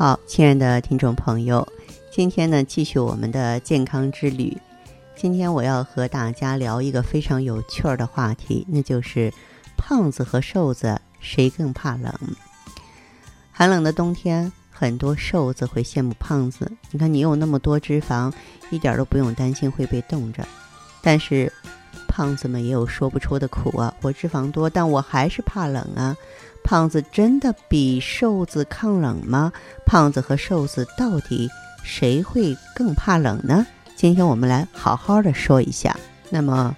好，亲爱的听众朋友，今天呢继续我们的健康之旅。今天我要和大家聊一个非常有趣儿的话题，那就是胖子和瘦子。谁更怕冷？寒冷的冬天，很多瘦子会羡慕胖子。你看，你有那么多脂肪，一点都不用担心会被冻着。但是，胖子们也有说不出的苦啊！我脂肪多，但我还是怕冷啊！胖子真的比瘦子抗冷吗？胖子和瘦子到底谁会更怕冷呢？今天我们来好好的说一下。那么，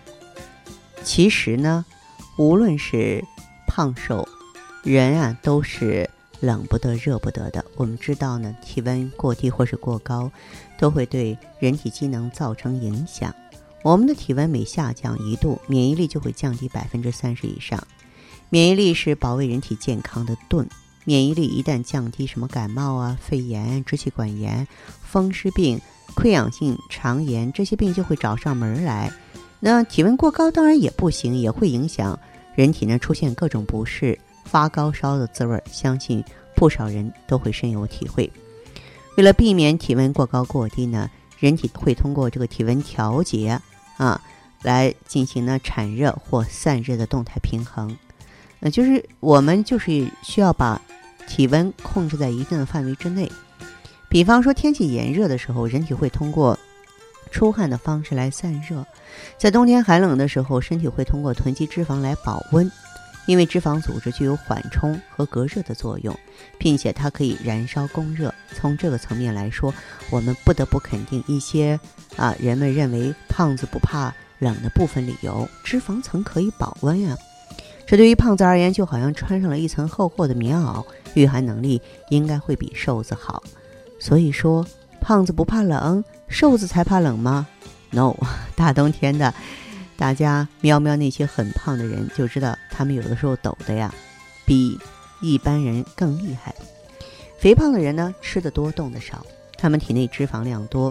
其实呢，无论是胖瘦，人啊都是冷不得热不得的。我们知道呢，体温过低或是过高，都会对人体机能造成影响。我们的体温每下降一度，免疫力就会降低百分之三十以上。免疫力是保卫人体健康的盾，免疫力一旦降低，什么感冒啊、肺炎、支气管炎、风湿病、溃疡性肠炎这些病就会找上门来。那体温过高当然也不行，也会影响。人体呢出现各种不适、发高烧的滋味，相信不少人都会深有体会。为了避免体温过高过低呢，人体会通过这个体温调节啊，来进行呢产热或散热的动态平衡。那就是我们就是需要把体温控制在一定的范围之内。比方说天气炎热的时候，人体会通过出汗的方式来散热。在冬天寒冷的时候，身体会通过囤积脂肪来保温，因为脂肪组织具有缓冲和隔热的作用，并且它可以燃烧供热。从这个层面来说，我们不得不肯定一些啊人们认为胖子不怕冷的部分理由：脂肪层可以保温呀。这对于胖子而言，就好像穿上了一层厚厚的棉袄，御寒能力应该会比瘦子好。所以说，胖子不怕冷，瘦子才怕冷吗？no，大冬天的，大家瞄瞄那些很胖的人，就知道他们有的时候抖的呀，比一般人更厉害。肥胖的人呢，吃的多，动的少，他们体内脂肪量多，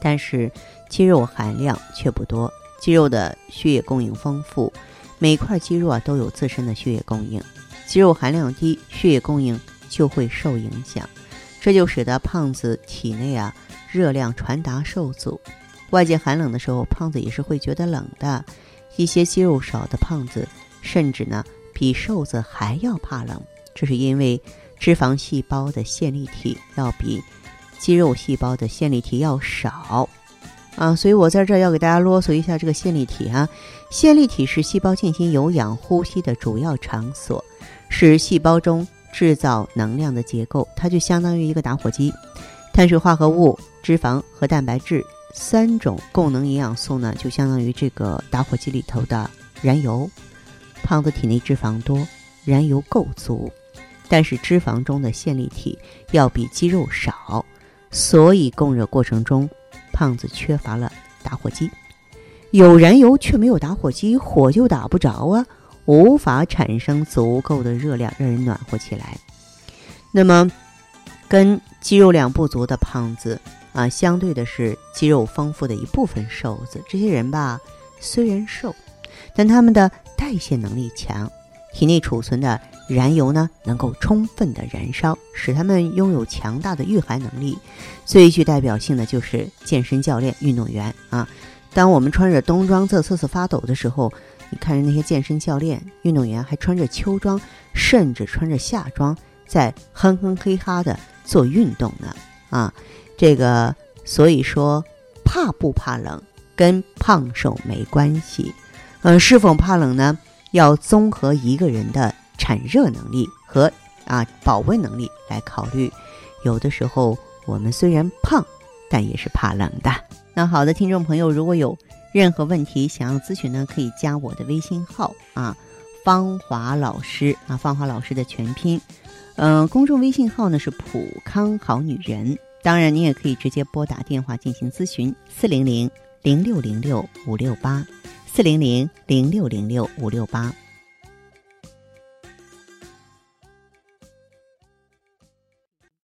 但是肌肉含量却不多。肌肉的血液供应丰富，每块肌肉啊都有自身的血液供应。肌肉含量低，血液供应就会受影响，这就使得胖子体内啊热量传达受阻。外界寒冷的时候，胖子也是会觉得冷的。一些肌肉少的胖子，甚至呢比瘦子还要怕冷。这是因为脂肪细胞的线粒体要比肌肉细胞的线粒体要少啊。所以我在这儿要给大家啰嗦一下这个线粒体啊。线粒体是细胞进行有氧呼吸的主要场所，是细胞中制造能量的结构。它就相当于一个打火机，碳水化合物、脂肪和蛋白质。三种供能营养素呢，就相当于这个打火机里头的燃油。胖子体内脂肪多，燃油够足，但是脂肪中的线粒体要比肌肉少，所以供热过程中，胖子缺乏了打火机。有燃油却没有打火机，火就打不着啊，无法产生足够的热量让人暖和起来。那么，跟肌肉量不足的胖子。啊，相对的是肌肉丰富的一部分瘦子，这些人吧，虽然瘦，但他们的代谢能力强，体内储存的燃油呢能够充分的燃烧，使他们拥有强大的御寒能力。最具代表性的就是健身教练、运动员啊。当我们穿着冬装在瑟瑟发抖的时候，你看着那些健身教练、运动员还穿着秋装，甚至穿着夏装，在哼哼嘿哈的做运动呢啊。这个，所以说，怕不怕冷跟胖瘦没关系，呃，是否怕冷呢？要综合一个人的产热能力和啊保温能力来考虑。有的时候我们虽然胖但也是怕冷的。那好的听众朋友如果有任何问题想要咨询呢可以加我的微信号啊方华老师啊方华老师的全拼。嗯公众微信号呢是普康好女人。当然你也可以直接拨打电话进行咨询四零零零六零六五六八。四零零零六零六五六八。